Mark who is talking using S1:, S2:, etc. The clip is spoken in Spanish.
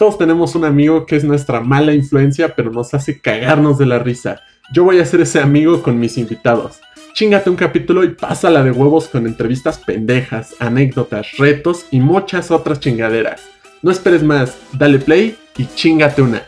S1: Todos tenemos un amigo que es nuestra mala influencia, pero nos hace cagarnos de la risa. Yo voy a ser ese amigo con mis invitados. Chingate un capítulo y pásala de huevos con entrevistas pendejas, anécdotas, retos y muchas otras chingaderas. No esperes más, dale play y chingate una.